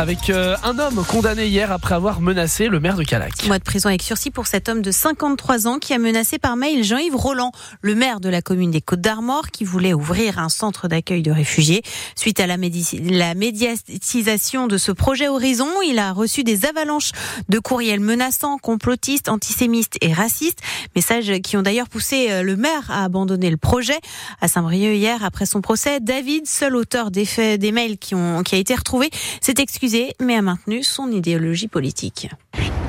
avec euh, un homme condamné hier après avoir menacé le maire de Calac. Mois de prison avec sursis pour cet homme de 53 ans qui a menacé par mail Jean-Yves Roland, le maire de la commune des Côtes d'Armor, qui voulait ouvrir un centre d'accueil de réfugiés. Suite à la, la médiatisation de ce projet Horizon, il a reçu des avalanches de courriels menaçants, complotistes, antisémites et racistes. Messages qui ont d'ailleurs poussé euh, le maire à abandonner le projet. À Saint-Brieuc hier, après son procès, David, seul auteur des faits, des mails qui ont, qui a été retrouvé, s'est excusé, mais a maintenu son idéologie politique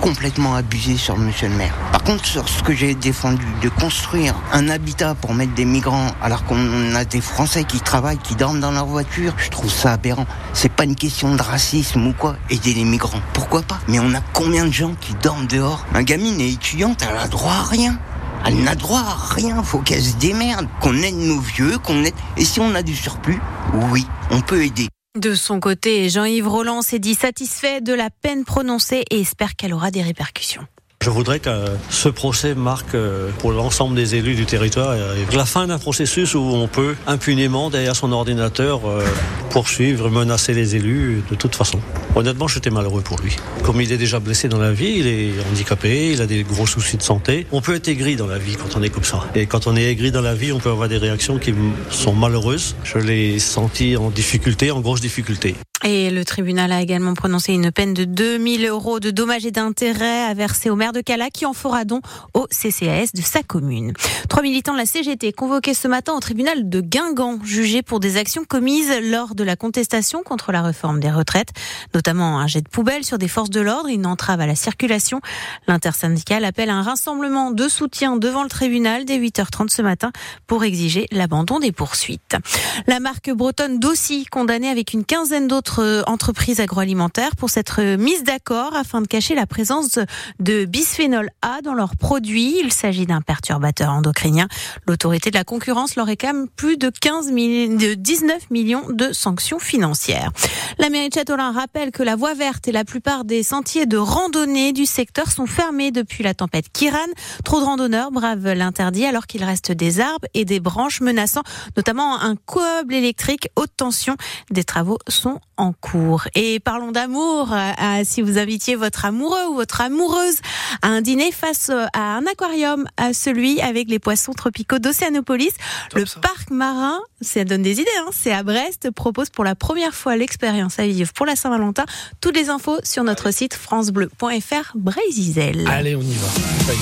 complètement abusé sur monsieur le maire. Par contre, sur ce que j'ai défendu, de construire un habitat pour mettre des migrants alors qu'on a des Français qui travaillent, qui dorment dans leur voiture, je trouve ça aberrant. C'est pas une question de racisme ou quoi, aider les migrants. Pourquoi pas? Mais on a combien de gens qui dorment dehors? Ma gamine est étudiante, elle a droit à rien. Elle n'a droit à rien, faut qu'elle se démerde, qu'on aide nos vieux, qu'on aide... Et si on a du surplus, oui, on peut aider. De son côté, Jean-Yves Roland s'est dit satisfait de la peine prononcée et espère qu'elle aura des répercussions. Je voudrais que ce procès marque euh, pour l'ensemble des élus du territoire euh, la fin d'un processus où on peut impunément, derrière son ordinateur, euh, poursuivre, menacer les élus de toute façon. Honnêtement, j'étais malheureux pour lui. Comme il est déjà blessé dans la vie, il est handicapé, il a des gros soucis de santé. On peut être aigri dans la vie quand on est comme ça. Et quand on est aigri dans la vie, on peut avoir des réactions qui sont malheureuses. Je l'ai senti en difficulté, en grosse difficulté. Et le tribunal a également prononcé une peine de 2000 euros de dommages et d'intérêts à verser au maire de Cala qui en fera don au CCAS de sa commune. Trois militants de la CGT convoqués ce matin au tribunal de Guingamp, jugés pour des actions commises lors de la contestation contre la réforme des retraites, notamment un jet de poubelle sur des forces de l'ordre, une entrave à la circulation. L'intersyndicale appelle un rassemblement de soutien devant le tribunal dès 8h30 ce matin pour exiger l'abandon des poursuites. La marque bretonne Dossi, condamnée avec une quinzaine d'autres entreprises agroalimentaires pour s'être mise d'accord afin de cacher la présence de bisphénol A dans leurs produits. Il s'agit d'un perturbateur endocrinien. L'autorité de la concurrence leur réclame plus de 15 de 19 millions de sanctions financières. La mairie de Châtelain rappelle que la voie verte et la plupart des sentiers de randonnée du secteur sont fermés depuis la tempête Kiran. Trop de randonneurs bravent l'interdit alors qu'il reste des arbres et des branches menaçant notamment un câble électrique haute tension. Des travaux sont en cours. Et parlons d'amour. Euh, si vous invitiez votre amoureux ou votre amoureuse à un dîner face euh, à un aquarium, à celui avec les poissons tropicaux d'Océanopolis, le parc marin, ça donne des idées, hein, c'est à Brest, propose pour la première fois l'expérience à vivre pour la Saint-Valentin. Toutes les infos sur notre site francebleu.fr Brésil. Allez, on y va.